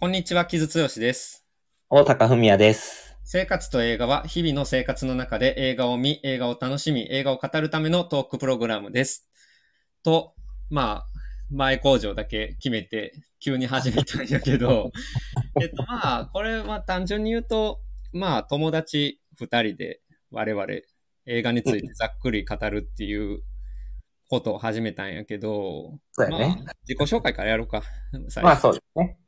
こんにちは、木津剛です。大高文也です。生活と映画は日々の生活の中で映画を見、映画を楽しみ、映画を語るためのトークプログラムです。と、まあ、前工場だけ決めて急に始めたんやけど、えっとまあ、これは単純に言うと、まあ、友達二人で我々映画についてざっくり語るっていうことを始めたんやけど、そうやね。まあ、自己紹介からやろうか。まあそうですね。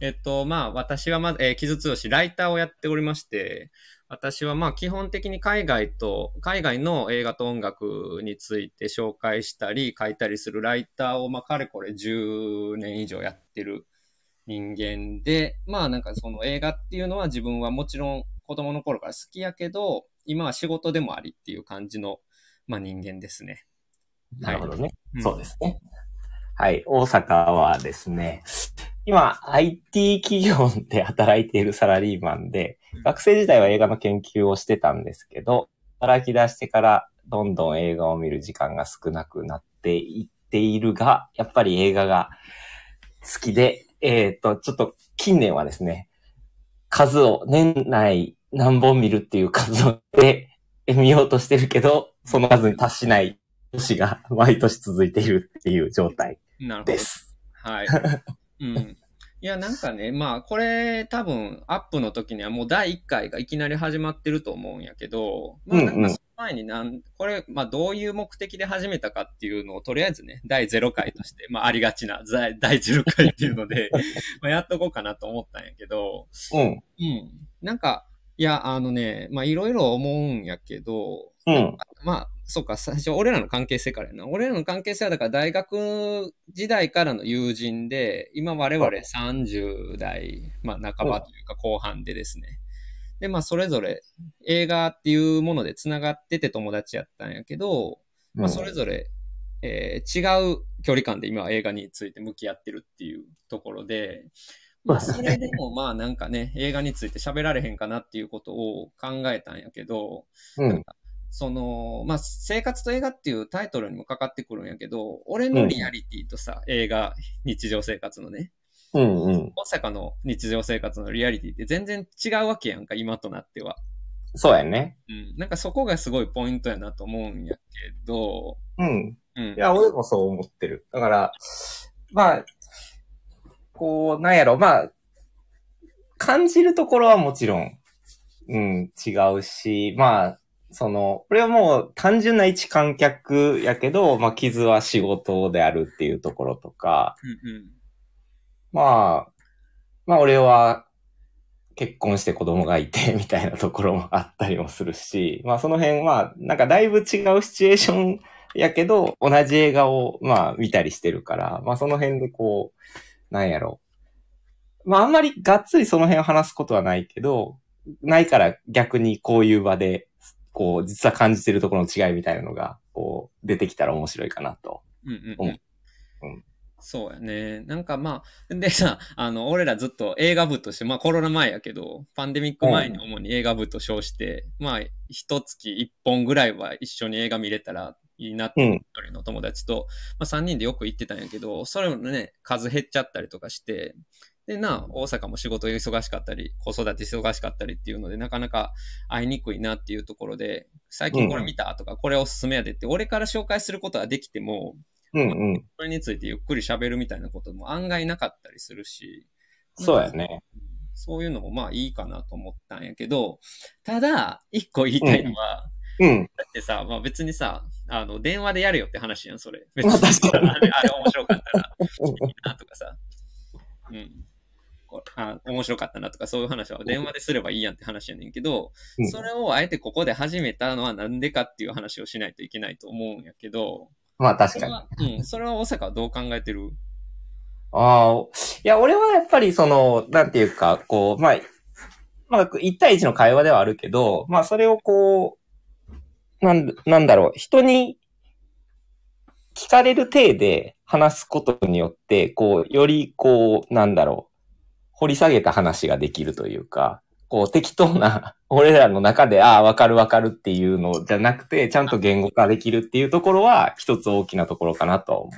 えっと、まあ、私はまず、えー、木津剛ライターをやっておりまして、私はまあ、基本的に海外と、海外の映画と音楽について紹介したり、書いたりするライターを、まあ、かれこれ10年以上やってる人間で、まあ、なんかその映画っていうのは自分はもちろん子供の頃から好きやけど、今は仕事でもありっていう感じの、まあ、人間ですね。なるほどね。うんそうですね。はい。大阪はですね、今、IT 企業で働いているサラリーマンでうん、学生時代は映画の研究をしてたんですけど、働き出してからどんどん映画を見る時間が少なくなっていっているが、やっぱり映画が好きで、えっ、と、ちょっと近年はですね、数を年内何本見るっていう数で見ようとしてるけど、その数に達しない年が毎年続いているっていう状態なるほどで。す。はい。うん。いや、なんかね、まあ、これ多分アップの時にはもう第1回がいきなり始まってると思うんやけど、まあ、なんかその前になん、これ、まあ、どういう目的で始めたかっていうのをとりあえずね、第0回として、まあ、ありがちな第第0回っていうので、まあ、やっとこうかなと思ったんやけど、うん。うん。なんか、いや、あのね、まあ、いろいろ思うんやけど、うん。まあ、そうか、最初、俺らの関係性からやな。俺らの関係性は、だから大学時代からの友人で、今我々30代、まあ、半ばというか後半でですね。で、まあ、それぞれ映画っていうもので繋がってて友達やったんやけど、まあ、それぞれ、えー違う距離感で今は映画について向き合ってるっていうところで、まあ、それでもまあなんかね、映画について喋られへんかなっていうことを考えたんやけど、うん。その、まあ、生活と映画っていうタイトルにもかかってくるんやけど、俺のリアリティとさ、映画、日常生活のね、うん。うん。大阪の日常生活のリアリティって全然違うわけやんか、今となっては。そうやね。うん。なんかそこがすごいポイントやなと思うんやけど、うん。うんい。や、俺もそう思ってる。だから、まあ、こう、なんやろ、まあ、感じるところはもちろん、うん、違うし、まあ、その、これはもう単純な一観客やけど、まあ、傷は仕事であるっていうところとか、うんうん。まあ、まあ俺は結婚して子供がいて みたいなところもあったりもするし、まあその辺はなんかだいぶ違うシチュエーションやけど同じ映画をまあ見たりしてるから、まあその辺でこう、なんやろ。まああんまりがっつりその辺を話すことはないけど、ないから逆にこういう場で、こう実は感じてるところの違いみたいなのが、こう出てきたら面白いかなと。うんうんううんん。そうやね。なんかまあ、でさ、あの、俺らずっと映画部として、まあコロナ前やけど、パンデミック前に主に映画部と称して、まあ、一月一本ぐらいは一緒に映画見れたらいいなって、うん一人の友達と、まあ三人でよく行ってたんやけど、それもね、数減っちゃったりとかして、でな、大阪も仕事忙しかったり、子育て忙しかったりっていうので、なかなか会いにくいなっていうところで、最近これ見たとか、これおすすめやでって、俺から紹介することはできても、うんうん。それについてゆっくり喋るみたいなことも案外なかったりするし、そうやね。そういうのもまあいいかなと思ったんやけど、ただ、一個言いたいのは、うん。だってさ、まあ別にさ、あの、電話でやるよって話やん、それ。別にあれあれ面白かったら、いいなとかさ。うん。こあ面白かったなとかそういう話は電話ですればいいやんって話やねんけど、うん。それをあえてここで始めたのはなんでかっていう話をしないといけないと思うんやけど、まあ確かに。それは、うん、それは大阪はどう考えてる？ああ、いや、俺はやっぱりその、なんていうか、こう、まあ、まあ、一対一の会話ではあるけど、まあ、それをこう、なん、なんだろう、人に聞かれる体で話すことによって、こう、よりこう、なんだろう、掘り下げた話ができるというか、こう、適当な、俺らの中で、ああ、わかるわかるっていうのじゃなくて、ちゃんと言語化できるっていうところは、一つ大きなところかなとは思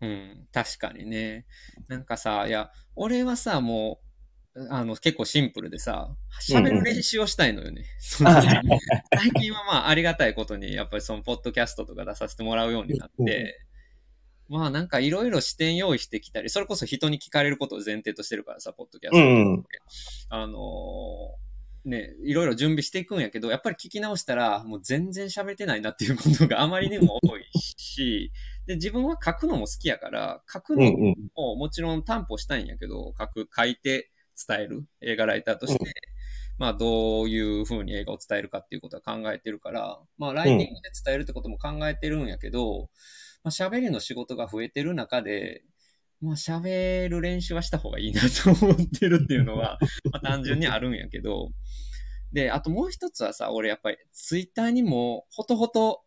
う。うん、確かにね。なんかさ、いや、俺はさ、もう、あの、結構シンプルでさ、喋る練習をしたいのよね。その 最近はまあ、ありがたいことに、やっぱりその、ポッドキャストとか出させてもらうようになって、まあ、なんかいろいろ視点用意してきたり、それこそ人に聞かれることを前提としてるからさ、ポッドキャスト。うんうん。あのーね、いろいろ準備していくんやけど、やっぱり聞き直したら、もう全然喋ってないなっていうことがあまりにも多いし、で、自分は書くのも好きやから、書くのうんうん。ももちろん担保したいんやけど、書く、書いて伝える映画ライターとして、まあどういう風に映画を伝えるかっていうことは考えてるから、まあライティングで伝えるってことも考えてるんやけど、まあ喋りの仕事が増えてる中で、まあ喋る練習はした方がいいなと 思ってるっていうのは、まあ単純にあるんやけど、で、あともう一つはさ、俺やっぱりツイッターにもほとほと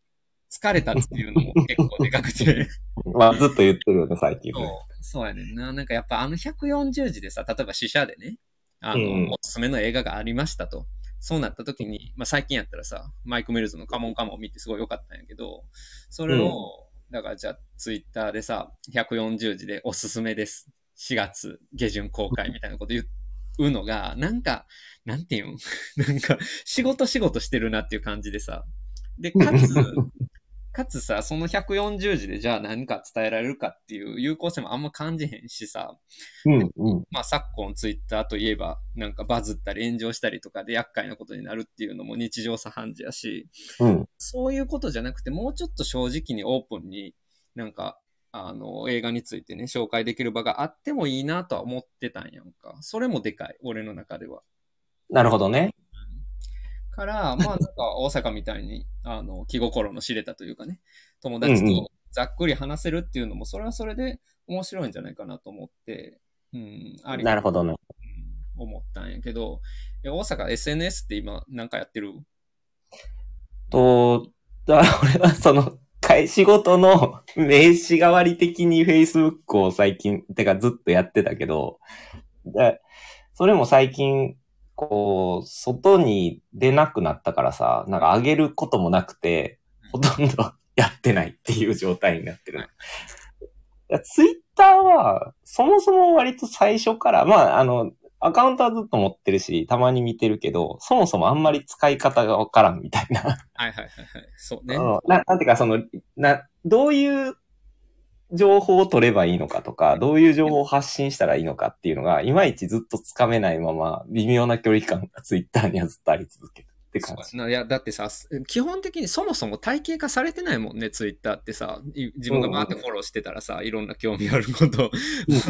疲れたっていうのも結構でかくて、まあ、ずっと言ってるよね、最近そうね。、そうやねんな。なんかやっぱあの140字でさ、例えば試写でね、あの、うんおすすめの映画がありましたと。そうなった時に、まあ最近やったらさ、マイク・メルズのカモンカモンを見てすごい良かったんやけど、それを、だからじゃあツイッターでさ、140字でおすすめです。4月下旬公開みたいなこと言うのが、なんか、なんていうん？なんか、仕事仕事してるなっていう感じでさ。で、かつ、かつさ、その140字でじゃあ何か伝えられるかっていう有効性もあんま感じへんしさ、うんうん。まあ昨今ツイッターといえば、なんかバズったり炎上したりとかで厄介なことになるっていうのも日常茶飯事やし、うん。そういうことじゃなくて、もうちょっと正直にオープンになんか、あの、映画についてね、紹介できる場があってもいいなとは思ってたんやんか。それもでかい、俺の中では。なるほどね。から、まあなんか大阪みたいに、あの、気心の知れたというかね、友達とざっくり話せるっていうのも、それはそれで面白いんじゃないかなと思って、うん、ありなるほどね。うん思ったんやけど、え大阪 SNS って今なんかやってる？と、だから 俺はその、会仕事の名刺代わり的に Facebook を最近、てかずっとやってたけど、でそれも最近、こう、外に出なくなったからさ、なんか上げることもなくて、ほとんどやってないっていう状態になってる。ツイッターは、そもそも割と最初から、まあ、あの、アカウントはずっと持ってるし、たまに見てるけど、そもそもあんまり使い方がわからんみたいな。はいはいはいはい。そうね。なんていうか、その、な、どういう情報を取ればいいのかとか、どういう情報を発信したらいいのかっていうのが、いまいちずっとつかめないまま、微妙な距離感がツイッターにはずっとあり続けるって感じ。いや、だってさ、基本的にそもそも体系化されてないもんね、ツイッターってさ。い自分がバーってフォローしてたらさ、いろんな興味あること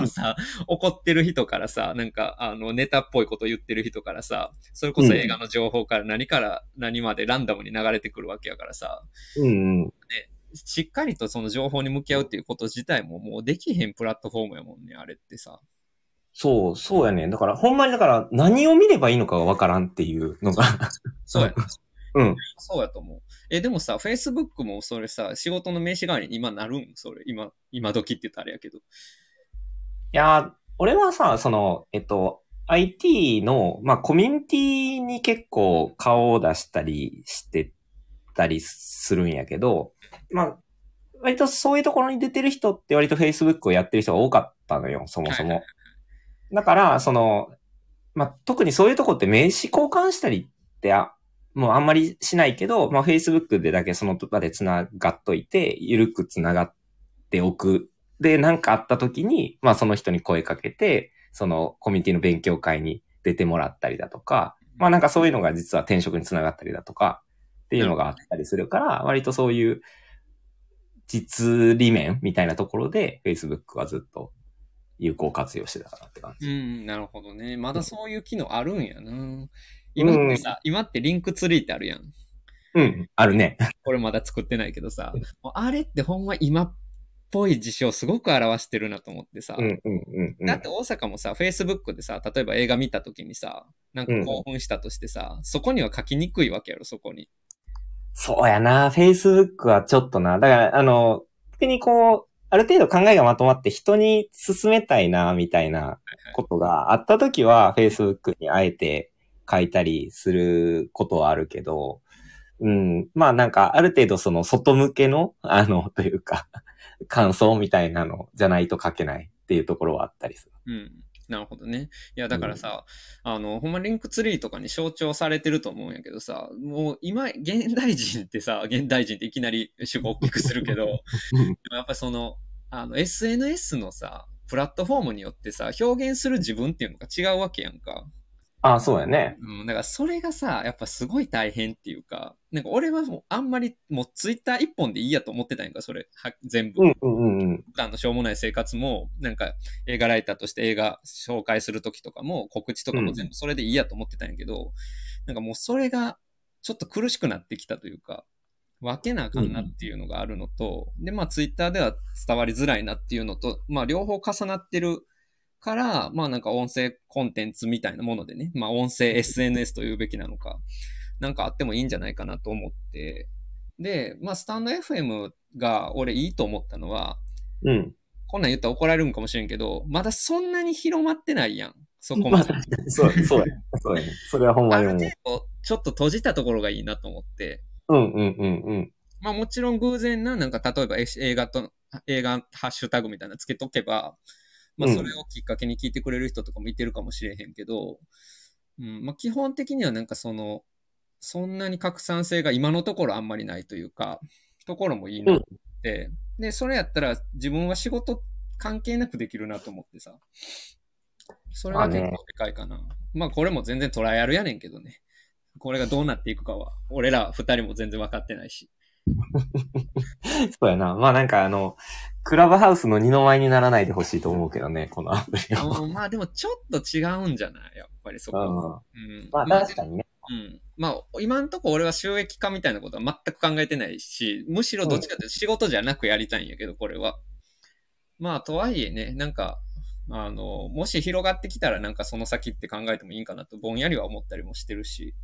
さ、怒ってる人からさ、なんか、あの、ネタっぽいこと言ってる人からさ、それこそ映画の情報から何から何までランダムに流れてくるわけやからさ、うんうん。しっかりとその情報に向き合うっていうこと自体ももうできへんプラットフォームやもんね、あれってさ。そう、そうやね。だから、ほんまにだから、何を見ればいいのかがわからんっていうのが。そうや。うん。そうやと思う。え、でもさ、Facebook もそれさ、仕事の名刺代わりに今なるん？それ、今、今時って言ったらあれやけど。いやー、俺はさ、その、えっと、IT の、まあ、コミュニティに結構顔を出したりしてたりするんやけど、まあ、割とそういうところに出てる人って割と Facebook をやってる人が多かったのよ、そもそも。だから、その、まあ、特にそういうとこって名刺交換したりって、あもうあんまりしないけど、まあ、Facebook でだけその場で繋がっといて、ゆるく繋がっておくで、なんかあった時に、まあその人に声かけて、そのコミュニティの勉強会に出てもらったりだとか、まあなんかそういうのが実は転職につながったりだとか、っていうのがあったりするから、割とそういう実利面みたいなところで Facebook はずっと有効活用してたかなって感じ。うん、なるほどね。まだそういう機能あるんやな。今ってさ、今ってリンクツリーってあるやん。うん、あるね。これまだ作ってないけどさ、あれってほんま今っぽい事象すごく表してるなと思ってさ。うん、うん、うん、うん。だって大阪もさ、Facebook でさ、例えば映画見た時にさ、なんか興奮したとしてさ、そこには書きにくいわけやろ、そこに。そうやな。Facebook はちょっとな。だから、あの、逆にこう、ある程度考えがまとまって人に進めたいな、みたいなことがあったときは、Facebook にあえて書いたりすることはあるけど、うん。まあなんか、ある程度その外向けの、あの、というか、感想みたいなのじゃないと書けないっていうところはあったりする。うん。なるほどね。いや、だからさ、あの、ほんまリンクツリーとかに象徴されてると思うんやけどさ、もう今、現代人ってさ、現代人っていきなり主語大きくするけど、やっぱりその、あの、SNS のさ、プラットフォームによってさ、表現する自分っていうのが違うわけやんか。ああ、そうやね。うん、だからそれがさ、やっぱすごい大変っていうか、なんか俺はもうあんまりもうツイッター一本でいいやと思ってたんやんか、それ、は全部。うんうんうんうん。あの、しょうもない生活も、なんか映画ライターとして映画紹介するときとかも、告知とかも全部それでいいやと思ってたんやけど、なんかもうそれがちょっと苦しくなってきたというか、分けなあかんなっていうのがあるのと、で、まあツイッターでは伝わりづらいなっていうのと、まあ両方重なってるから、まあなんか音声コンテンツみたいなものでね、まあ音声 SNS というべきなのか、なんかあってもいいんじゃないかなと思って、で、まあスタンド FM が俺いいと思ったのは、うん。こんなん言ったら怒られるんかもしれんけど、まだそんなに広まってないやん。そこまで。そう、そうやね。そうやね。それはほんまあるにちょっと閉じたところがいいなと思って。うんうんうんうん。まあもちろん偶然な、なんか例えばえ映画と、映画ハッシュタグみたいなのつけとけば、まあうんそれをきっかけに聞いてくれる人とかもいてるかもしれへんけど、うん、まあ基本的にはなんかその、そんなに拡散性が今のところあんまりないというか、ところもいいなって、で、それやったら自分は仕事関係なくできるなと思ってさ。それは結構でかいかな。まあこれも全然トライアルやねんけどね。これがどうなっていくかは、俺ら二人も全然分かってないし。そうやな。まあなんかあの、クラブハウスの二の舞にならないでほしいと思うけどね、このアプリは。うんまあでもちょっと違うんじゃない？やっぱりそこ。うんうん。まあ確かにね。うん。まあ、今んとこ俺は収益化みたいなことは全く考えてないし、むしろどっちかというと仕事じゃなくやりたいんやけど、これは。まあ、とはいえね、なんか、あの、もし広がってきたらなんかその先って考えてもいいんかなと、ぼんやりは思ったりもしてるし、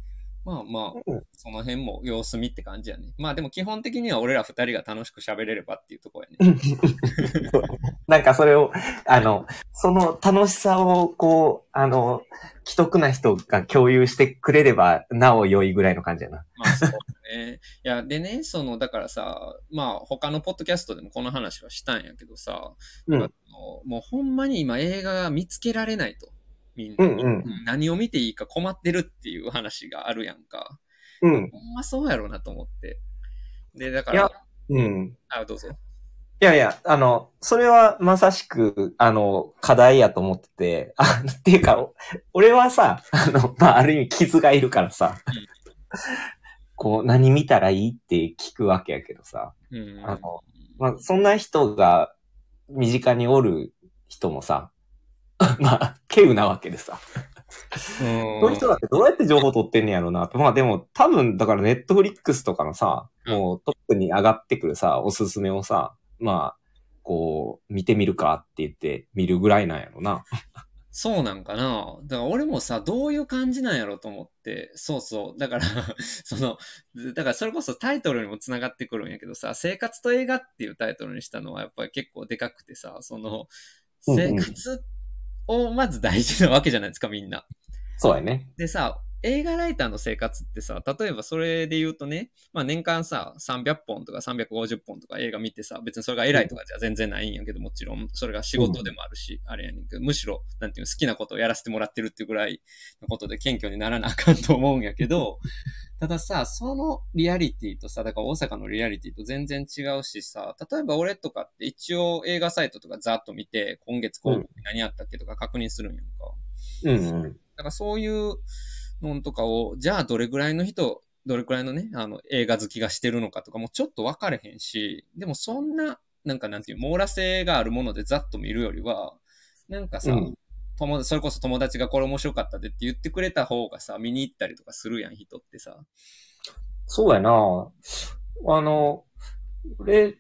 まあまあうん、その辺も様子見って感じやね。まあでも基本的には俺ら二人が楽しく喋れればっていうところやね。なんかそれを、あの、その楽しさを、こう、あの、既得な人が共有してくれれば、なお良いぐらいの感じやな。まあそうね。いや、でね、その、だからさ、まあ他のポッドキャストでもこの話はしたんやけどさ、うんあのもうほんまに今映画が見つけられないと。みんな、うんうん何を見ていいか困ってるっていう話があるやんか。うん。ほんまそうやろうなと思って。で、だかいやら、うん。あ、どうぞ。いやいや、あの、それはまさしく、あの、課題やと思ってて、あ、っていうか、お俺はさ、あの、まあ、ある意味傷がいるからさ、こう、何見たらいいって聞くわけやけどさ、うん。あのまあ、そんな人が身近におる人もさ、まあ、稀有なわけでさ、うんそういう人だってどうやって情報取ってんねやろうなと。まあでも、多分、だからネットフリックスとかのさ、もうトップに上がってくるさ、おすすめをさ、まあ、こう、見てみるかって言って見るぐらいなんやろな。そうなんかなだから俺もさ、どういう感じなんやろと思って、そうそう。だから、その、だからそれこそタイトルにもつながってくるんやけどさ、生活と映画っていうタイトルにしたのはやっぱり結構でかくてさ、その、生活をまず大事なわけじゃないですか、みんな。そうやね。でさ、映画ライターの生活ってさ、例えばそれで言うとね、まあ年間さ、300本とか350本とか映画見てさ、別にそれが偉いとかじゃ全然ないんやけど、もちろん、それが仕事でもあるし、あれやねんけど、むしろ、なんていうの、好きなことをやらせてもらってるっていうぐらいのことで謙虚にならなあかんと思うんやけど、たださ、そのリアリティとさ、だから大阪のリアリティと全然違うしさ、例えば俺とかって一応映画サイトとかざっと見て、今月広告何あったっけとか確認するんやんか。うんうん。だからそういうのとかを、じゃあどれぐらいの人、どれくらいのね、あの、映画好きがしてるのかとかもちょっと分かれへんし、でもそんな、なんかなんていう、網羅性があるものでざっと見るよりは、なんかさ、うん友達それこそ友達がこれ面白かったでって言ってくれた方がさ、見に行ったりとかするやん、人ってさ。そうやな。あの、俺、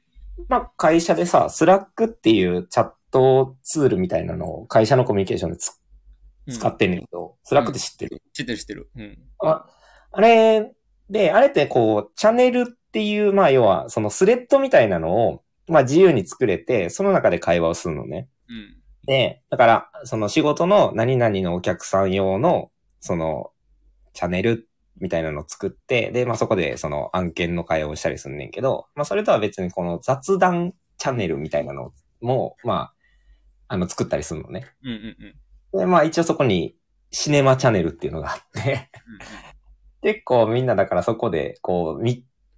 まあ、会社でさ、 Slackっていうチャットツールみたいなのを会社のコミュニケーションでつうん使ってんねんけど、 Slackって知ってる、知ってる知ってる。うん。ああれ、で、あれってこう、チャンネルっていう、まあ要は、そのスレッドみたいなのを、まあ自由に作れて、その中で会話をするのね。うん。で、だから、その仕事の何々のお客さん用の、その、チャンネルみたいなのを作って、で、まあそこでその案件の会話をしたりすんねんけど、まあそれとは別にこの雑談チャンネルみたいなのも、まあ、あの、作ったりするのね。うんうんうん。で、まあ一応そこにシネマチャンネルっていうのがあって、結構みんなだからそこでこう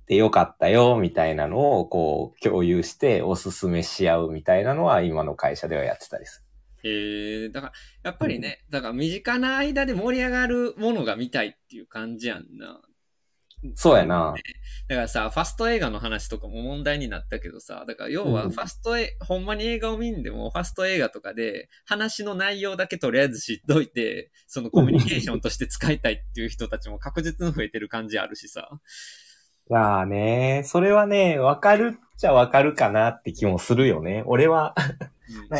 見てよかったよみたいなのをこう共有しておすすめし合うみたいなのは今の会社ではやってたりすへえ、だから、やっぱりね、だから身近な間で盛り上がるものが見たいっていう感じやんな。る。そうやな。だからさ、ファスト映画の話とかも問題になったけどさ、だから要はうんファストえ、ほんまに映画を見んでも、ファスト映画とかで話の内容だけとりあえず知っといて、そのコミュニケーションとして使いたいっていう人たちも確実に増えてる感じあるしさ。いやーね、それはね、わかるっちゃわかるかなって気もするよね。俺は、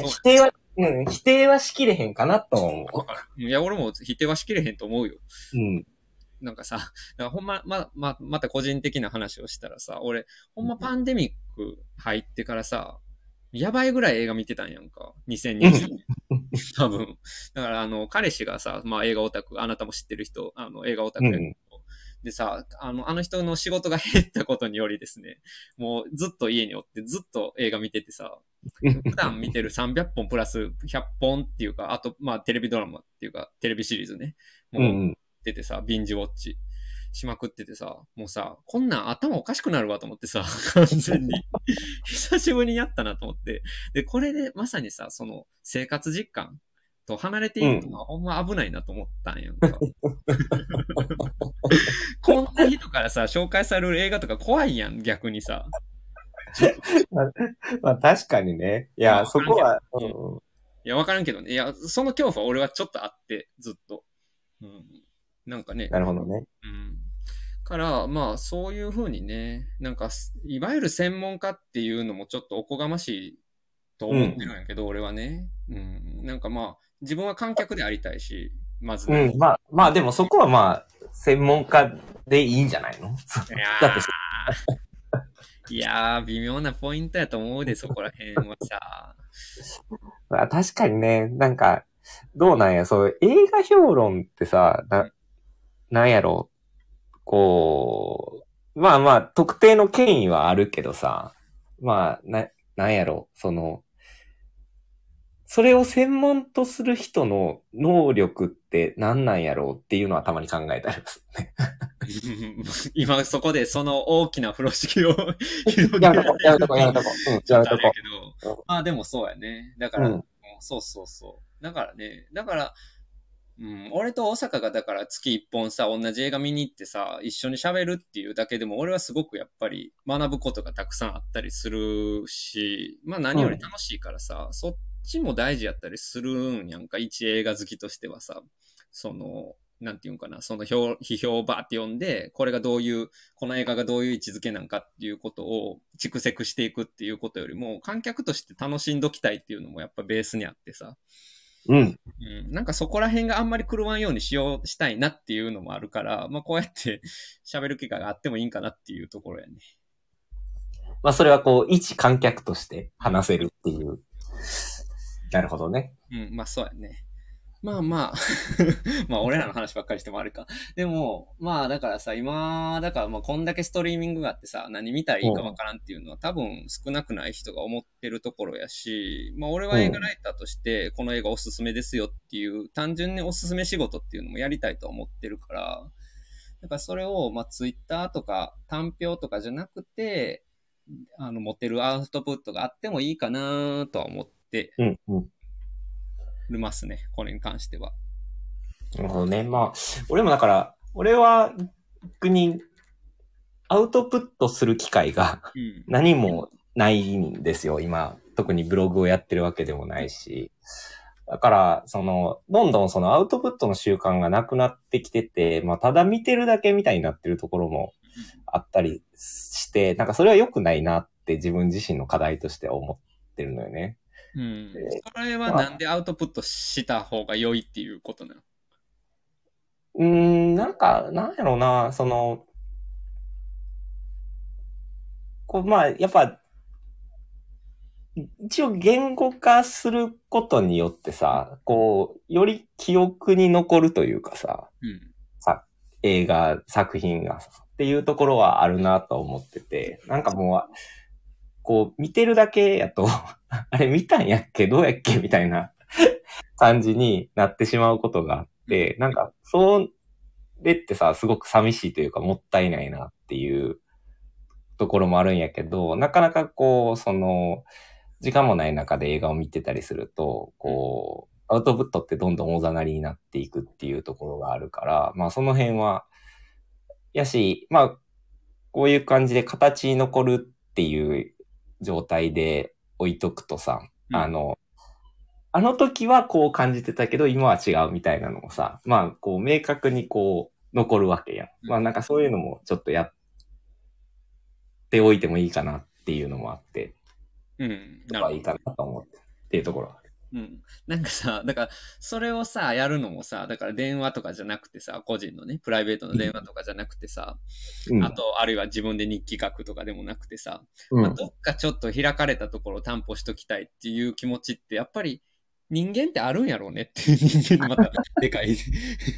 否定は、うん、否定はしきれへんかなと思いや、俺も否定はしきれへんと思うよ。う。うん。なんかさ、だからほんま、ま、ま、また個人的な話をしたらさ、俺、ほんまパンデミック入ってからさ、やばいぐらい映画見てたんやんか。2020年。多分。だから、あの、彼氏がさ、まあ映画オタク、あなたも知ってる人、あの、映画オタクうんでさ、あの、あの人の仕事が 減ったことによりですね、もうずっと家におってずっと映画見ててさ、普段見てる300本プラス100本っていうか、あと、まあテレビドラマっていうか、テレビシリーズね。もう、うんうん。っててさ、ビンジウォッチしまくっててさ、もうさ、こんなん頭おかしくなるわと思ってさ、完全に。久しぶりにやったなと思って。で、これでまさにさ、その生活実感と離れていくのはほんま危ないなと思ったんやんか。人からさ、紹介される映画とか怖いやん、逆にさ。まあ確かにね。いや、まあそこは、うんいや、わからんけどね。いや、その恐怖は俺はちょっとあって、ずっと。うん。なんかね。なるほどね。うん。から、まあ、そういうふうにね、なんか、いわゆる専門家っていうのもちょっとおこがましいと思ってるんやけど、俺はね。うん。なんかまあ、自分は観客でありたいし、まず。うん、まあ、まあでもそこはまあ、専門家でいいんじゃないの？いやだってー、いやー 微妙なポイントやと思うで、そこら辺はさ。まあ確かにね、なんか、どうなんや、そう、映画評論ってさ、な、なんやろ、こう、まあまあ、特定の権威はあるけどさ、まあ、な、なんやろ、その、それを専門とする人の能力って何なんやろうっていうのはたまに考えたりするね。今そこでその大きな風呂敷を 広げやめとこ、やめとこ、やめとこ。うん、やめとこまあでもそうやね。だから、うんうんそうそうそう。だからね、だから、うん、俺と大阪がだから月一本さ、同じ映画見に行ってさ、一緒に喋るっていうだけでも、俺はすごくやっぱり学ぶことがたくさんあったりするし、まあ何より楽しいからさ、そっちも大事やったりするんやんか、一映画好きとしてはさ、その、なんていうんかな、その評批評をバーって読んで、これがどういう、この映画がどういう位置づけなんかっていうことを蓄積していくっていうことよりも、観客として楽しんどきたいっていうのもやっぱベースにあってさ、うん。うん、なんかそこら辺があんまり狂わんようにしよう、したいなっていうのもあるから、まあこうやって 喋る機会があってもいいんかなっていうところやね。まあそれはこう、一観客として話せるっていう。なるほどね。うん、まあそうやね。まあまあ、まあ俺らの話ばっかりしてもあれか。でも、まあだからさ、今、だからまあこんだけストリーミングがあってさ、何見たらいいかわからんっていうのは多分少なくない人が思ってるところやし、まあ俺は映画ライターとしてこの映画おすすめですよっていう、単純におすすめ仕事っていうのもやりたいと思ってるから、だからそれをまあツイッターとか単評とかじゃなくて、あの持てるアウトプットがあってもいいかなとは思ってうん、うん。ますね、これに関しては。なるほどね。まあ、俺もだから、俺は逆にアウトプットする機会がうん。何もないんですよ、今。特にブログをやってるわけでもないし。だから、その、どんどんそのアウトプットの習慣がなくなってきてて、まあ、ただ見てるだけみたいになってるところもあったりして、なんかそれは良くないなって自分自身の課題として思ってるのよね。うんえ。それはなんでアウトプットした方が良いっていうことなの？うーん、なんか、なんやろうな、その、こう、まあ、やっぱ、一応言語化することによってさ、こう、より記憶に残るというかさ、うん。映画、作品がさ、っていうところはあるなと思ってて、なんかもう、こう、見てるだけやと、あれ見たんやっけどうやっけみたいな 感じになってしまうことがあって、なんか、それってさ、すごく寂しいというか、もったいないなっていうところもあるんやけど、なかなかこう、その、時間もない中で映画を見てたりすると、こう、アウトプットってどんどんおざなりになっていくっていうところがあるから、まあその辺は、やし、まあ、こういう感じで形に残るっていう状態で置いとくとさ、うんあの、あの時はこう感じてたけど、今は違うみたいなのもさ、まあ、こう、明確にこう、残るわけやん。うんまあ、なんかそういうのもちょっとやっておいてもいいかなっていうのもあって、うん。なるほどまあいいかなと思ってっていうところは。うん。なんかさ、だから、それをさ、やるのもさ、だから電話とかじゃなくてさ、個人のね、プライベートの電話とかじゃなくてさ、うん。あと、あるいは自分で日記書くとかでもなくてさ、まあ、うん。どっかちょっと開かれたところを担保しときたいっていう気持ちって、やっぱり人間ってあるんやろうねっていう人間またでかい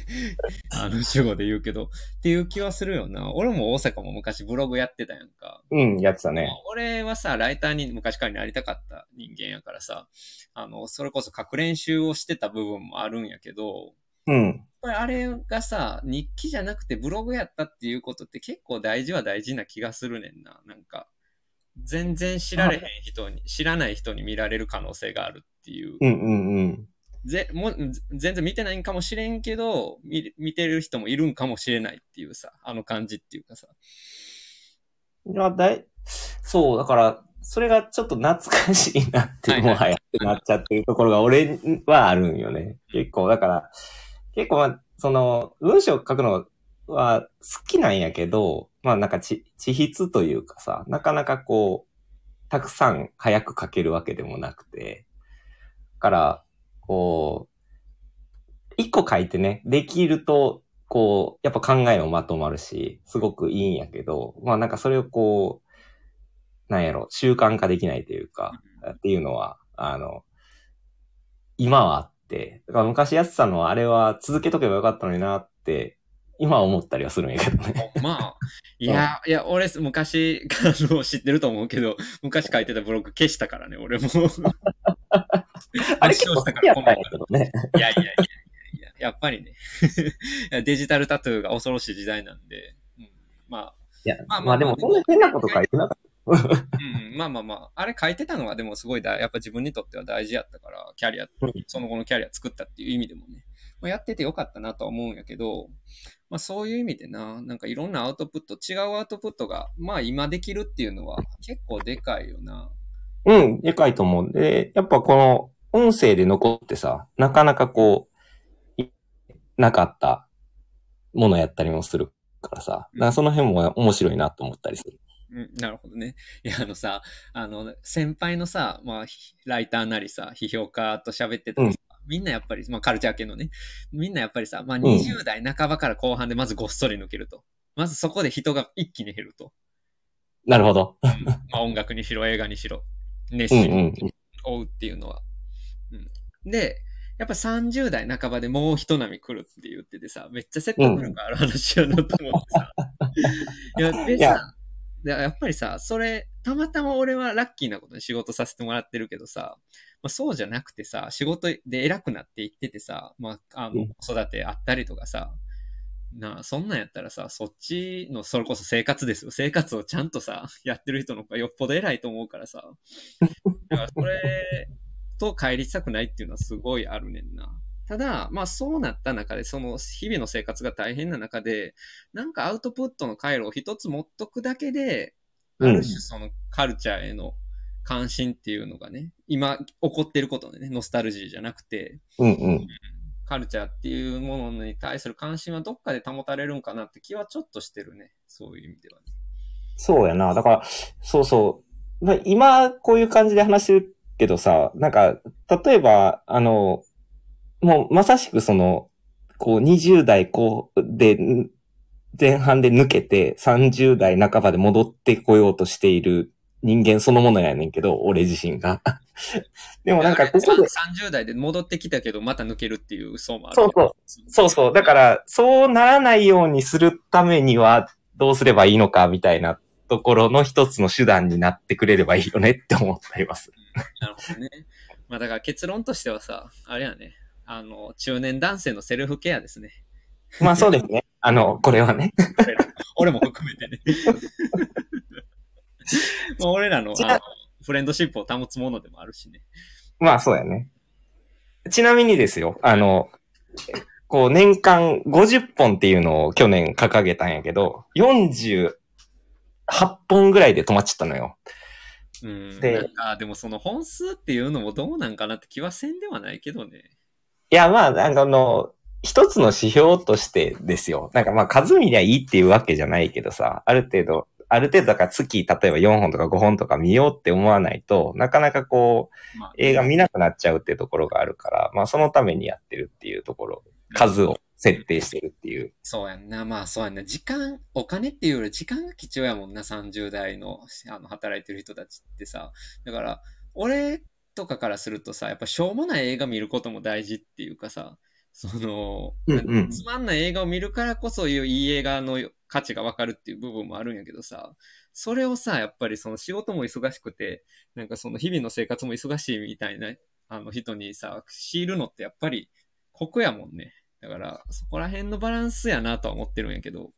あの主語で言うけど、っていう気はするよな。俺も大阪も昔ブログやってたやんか。うん、やってたまあね。俺はさ、ライターに昔からなりたかった人間やからさ、あの、それこそ書く練習をしてた部分もあるんやけど、うん。やっぱりあれがさ、日記じゃなくてブログやったっていうことって結構大事は大事な気がするねんな。なんか、全然知られへん人に、知らない人に見られる可能性があるっていう。うんうんうん。ぜも全然見てないんかもしれんけど見、見てる人もいるんかもしれないっていうさ、あの感じっていうかさ。いや、だい、そう、だから、それがちょっと懐かしいなって、はいはいもはやってなっちゃってるところが俺はあるんよね。結構、だから、結構、まあ、その、文章を書くのは好きなんやけど、まあなんかち、地筆というかさ、なかなかこう、たくさん早く書けるわけでもなくて、から、こう、一個書いてね、できると、こう、やっぱ考えもまとまるし、すごくいいんやけど、まあなんかそれをこう、なんやろ、習慣化できないというか、っていうのは、あの、今はあって、だから昔やってたのは、あれは続けとけばよかったのになって、今は思ったりはするんやけどね。まあ、いや、いや、俺、昔、あの、知ってると思うけど、昔書いてたブログ消したからね、俺も。あれ結構好きやったんやけどね。いやいやいやいやいや、やっぱりね。デジタルタトゥーが恐ろしい時代なんで、うん、まあ、いや、まあまあまあ。でもそんな変なこと書いてなかった。うん、まあまあまあ、あれ書いてたのはでもすごいだ、やっぱ自分にとっては大事やったから、キャリアうん、その後のキャリア作ったっていう意味でもね、まあ、やっててよかったなとは思うんやけど、まあそういう意味でな、なんかいろんなアウトプット、違うアウトプットが、まあ今できるっていうのは結構でかいよな。うん、でかいと思う。で、やっぱこの音声で残ってさ、なかなかこう、いなかったものやったりもするからさ、だからその辺も面白いなと思ったりする。うん、なるほどね。いや、あのさ、あの、先輩のさ、まあ、ひライターなりさ、批評家と喋ってたらさ、みんなやっぱり、まあ、カルチャー系のね、みんなやっぱりさ、まあ、ん20代半ばから後半でまずごっそり抜けると。まずそこで人が一気に減ると。なるほど。うんまあ、音楽にしろ、映画にしろ、熱うん心にうん。追うっていうのは。うん、で、やっぱ30代半ばでもう一波来るって言っててさ、めっちゃ説得力ある話やなと思ってさ。いや、でさ、でやっぱりさ、それ、たまたま俺はラッキーなことに仕事させてもらってるけどさ、まあ、そうじゃなくてさ、仕事で偉くなっていっててさ、まあ、あ子育てあったりとかさ、なあ、そんなんやったらさ、そっちの、それこそ生活ですよ。生活をちゃんとさ、やってる人の方がよっぽど偉いと思うからさ。だからそれと帰りたくないっていうのはすごいあるねんな。ただ、まあそうなった中で、その日々の生活が大変な中で、なんかアウトプットの回路を一つ持っとくだけで、あうんる種そのカルチャーへの関心っていうのがね、今起こってることでね、ノスタルジーじゃなくて、うんうん。カルチャーっていうものに対する関心はどっかで保たれるんかなって気はちょっとしてるね。そういう意味ではね。そうやな。だから、そうそう。まあ今、こういう感じで話してるけどさ、なんか、例えば、あの、もうまさしくその、こう20代後で、ん前半で抜けて30代半ばで戻ってこようとしている人間そのものやねんけど、俺自身が。でもなんかここで、30代で戻ってきたけど、また抜けるっていう層もある。そうそうそうそう。だから、そうならないようにするためには、どうすればいいのか、みたいなところの一つの手段になってくれればいいよねって思っています。なるほどね。まあだから結論としてはさ、あれやね。あの、中年男性のセルフケアですね。まあそうですね。あの、これはね。俺も含めてね。まあ俺らのフレンドシップを保つものでもあるしね。まあそうやね。ちなみにですよ、あの、こう年間50本っていうのを去年掲げたんやけど、48本ぐらいで止まっちゃったのよ。うん。でなんか、でもその本数っていうのもどうなんかなって気はせんではないけどね。いや、まあ、なんかあの、一つの指標としてですよ。なんかまあ数見りゃいいっていうわけじゃないけどさ、ある程度、ある程度だから月、例えば4本とか5本とか見ようって思わないと、なかなかこう、まあ、映画見なくなっちゃうっていうところがあるから、まあそのためにやってるっていうところ、数を設定してるっていう。そうやんな。まあそうやんな。時間、お金っていうより時間が貴重やもんな。30代のあの働いてる人たちってさ。だから、俺とかからするとさ、やっぱしょうもない映画見ることも大事っていうかさ、その、うんうんつまんない映画を見るからこそいい映画の価値がわかるっていう部分もあるんやけどさ、それをさ、やっぱりその仕事も忙しくて、なんかその日々の生活も忙しいみたいなあの人にさ、強いるのってやっぱり酷やもんね。だから、そこら辺のバランスやなとは思ってるんやけど。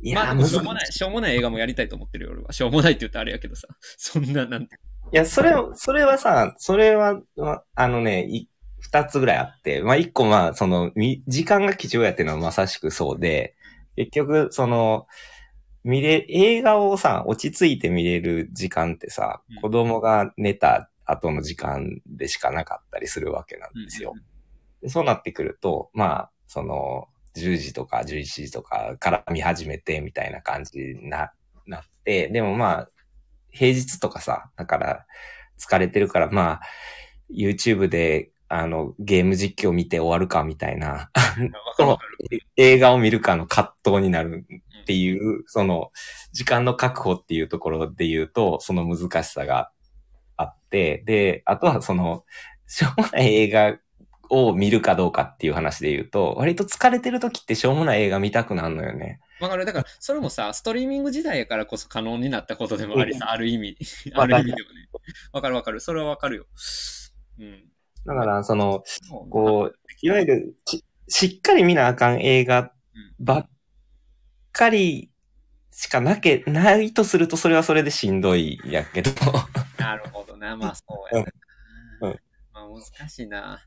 いまあ、ししょうもない、しょうもない映画もやりたいと思ってるよ、俺は。しょうもないって言ったらあれやけどさ。そんな、なんて。いや、それ、それはさ、それは、まあのね、い二つぐらいあって、まあ一個まあ、その、み時間が貴重やっていうのはまさしくそうで、結局、その、見れ、映画をさ、落ち着いて見れる時間ってさうん、子供が寝た後の時間でしかなかったりするわけなんですよ。でそうなってくると、まあ、その、10時とか11時とかから見始めてみたいな感じにな、なって、でもまあ、平日とかさ、だから疲れてるからまあ、YouTube で、あの、ゲーム実況見て終わるかみたいな。映画を見るかの葛藤になるっていう、その、時間の確保っていうところで言うと、その難しさがあって、で、あとはその、しょうもない映画を見るかどうかっていう話で言うと、割と疲れてる時ってしょうもない映画見たくなるのよね。わかる。だから、それもさ、ストリーミング時代やからこそ可能になったことでもありさ、ある意味。ある意味でもね。わかるわかる。それはわかるよ。うん。だから、その、こう、いわゆるし、しっかり見なあかん映画ばっかりしかなけ、ないとすると、それはそれでしんどいやけど。なるほどな。まあ、そうやな。うんうんまあ、難しいな。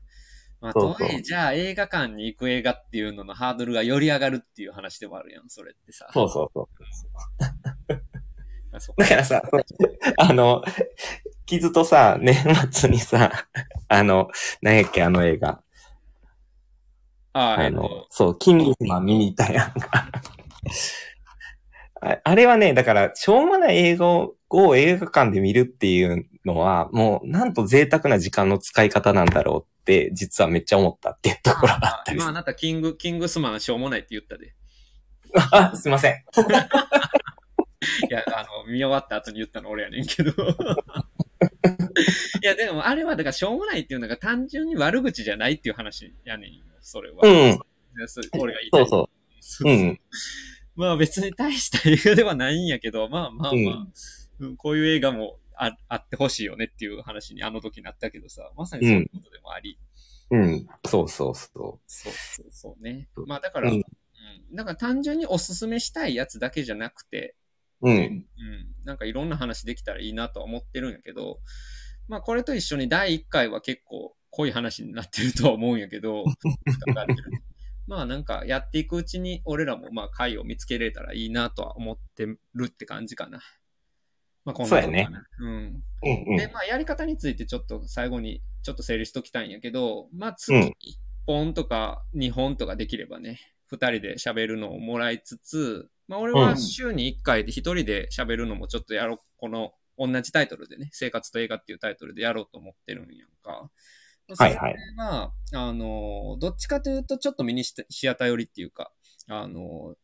まあ、とはいえ、じゃあ映画館に行く映画っていうののハードルがより上がるっていう話でもあるやん、それってさ。そうそうそう だからさ、あの、傷とさ、年末にさ、あの、何やっけ、あの映画。ああ、のっと、、そう、キングスマン見に行ったやんか。ああれはね、だから、しょうもない映画を映画館で見るっていうのは、もう、なんと贅沢な時間の使い方なんだろうって、実はめっちゃ思ったっていうところがあったりする。今あなたキング、キングスマンしょうもないって言ったで。あ、すいません。いや、あの、見終わった後に言ったの俺やねんけど。いや、でもあれは、だからしょうもないっていうのが単純に悪口じゃないっていう話やねんよ、それは。うん。俺が言いたそいうそう。うん。まあ別に大した映画ではないんやけど、まあまあまあ、うんこういう映画もああってほしいよねっていう話にあの時なったけどさ、まさにそういうことでもあり、うん。そうそうそそうそうそうねそう。まあだから、ううんん、だから単純におすすめしたいやつだけじゃなくて、う。うん。うん、なんかいろんな話できたらいいなとは思ってるんやけど、まあこれと一緒に第1回は結構濃い話になってるとは思うんやけど、まあなんかやっていくうちに俺らもまあ回を見つけれたらいいなとは思ってるって感じかな。まあこんなそうやうん。うんうん。で、まあやり方についてちょっと最後にちょっと整理しときたいんやけど、まあ月うん。1本とか2本とかできればね、2人で喋るのをもらいつつ、まあ俺は週に1回で1人で喋るのもちょっとやろう、この同じタイトルでね、生活と映画っていうタイトルでやろうと思ってるんやんか。はいはいまあ、あの、どっちかというとちょっとミニシアター寄りっていうか、あの、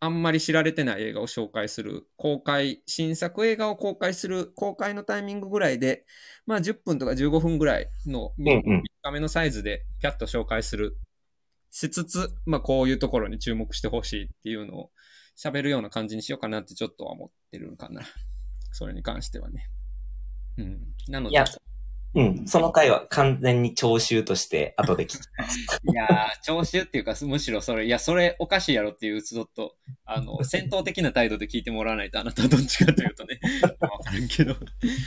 あんまり知られてない映画を紹介する、公開、新作映画を公開する、公開のタイミングぐらいで、まあ10分とか15分ぐらいのうんうん短めのサイズでピャッと紹介する、しつつ、まあこういうところに注目してほしいっていうのを喋るような感じにしようかなってちょっとは思ってるのかな。それに関してはね。うん。なので、いやうん。その回は完全に聴衆として後で聞きます。いやー、聴衆っていうか、むしろそれ、いや、それおかしいやろっていう、ちょっと、あの、戦闘的な態度で聞いてもらわないと、あなたはどっちかというとね、わからんけど。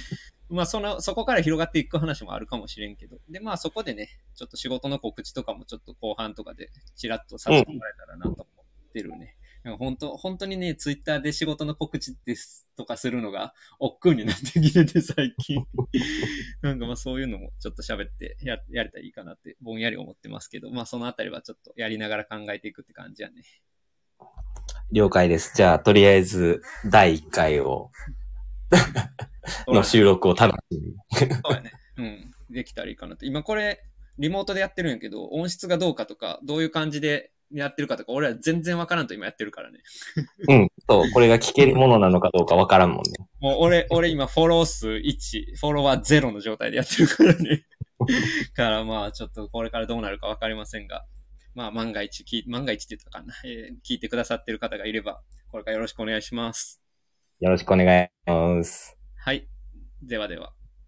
まあ、その、そこから広がっていく話もあるかもしれんけど。で、まあ、そこでね、ちょっと仕事の告知とかもちょっと後半とかで、ちらっとさせてもらえたらなと思ってるね。本当、本当にね、ツイッターで仕事の告知ですとかするのが、億劫になってきてて、最近。なんかまあそういうのもちょっと喋ってややれたらいいかなって、ぼんやり思ってますけど、まあそのあたりはちょっとやりながら考えていくって感じやね。了解です。じゃあ、とりあえず、第1回を、の収録を楽しみに。そうやね。うん。できたらいいかなって。今これ、リモートでやってるんやけど、音質がどうかとか、どういう感じでやってるかとか、俺は全然わからんと今やってるからね。うん。そう、これが聞けるものなのかどうかわからんもんね。もう俺、俺今フォロー数1、フォロワー0の状態でやってるからね。からまあちょっとこれからどうなるかわかりませんが、まあ万が一万が一って言ったかな、えー聞いてくださってる方がいれば、これからよろしくお願いします。よろしくお願いします。はい。ではでは。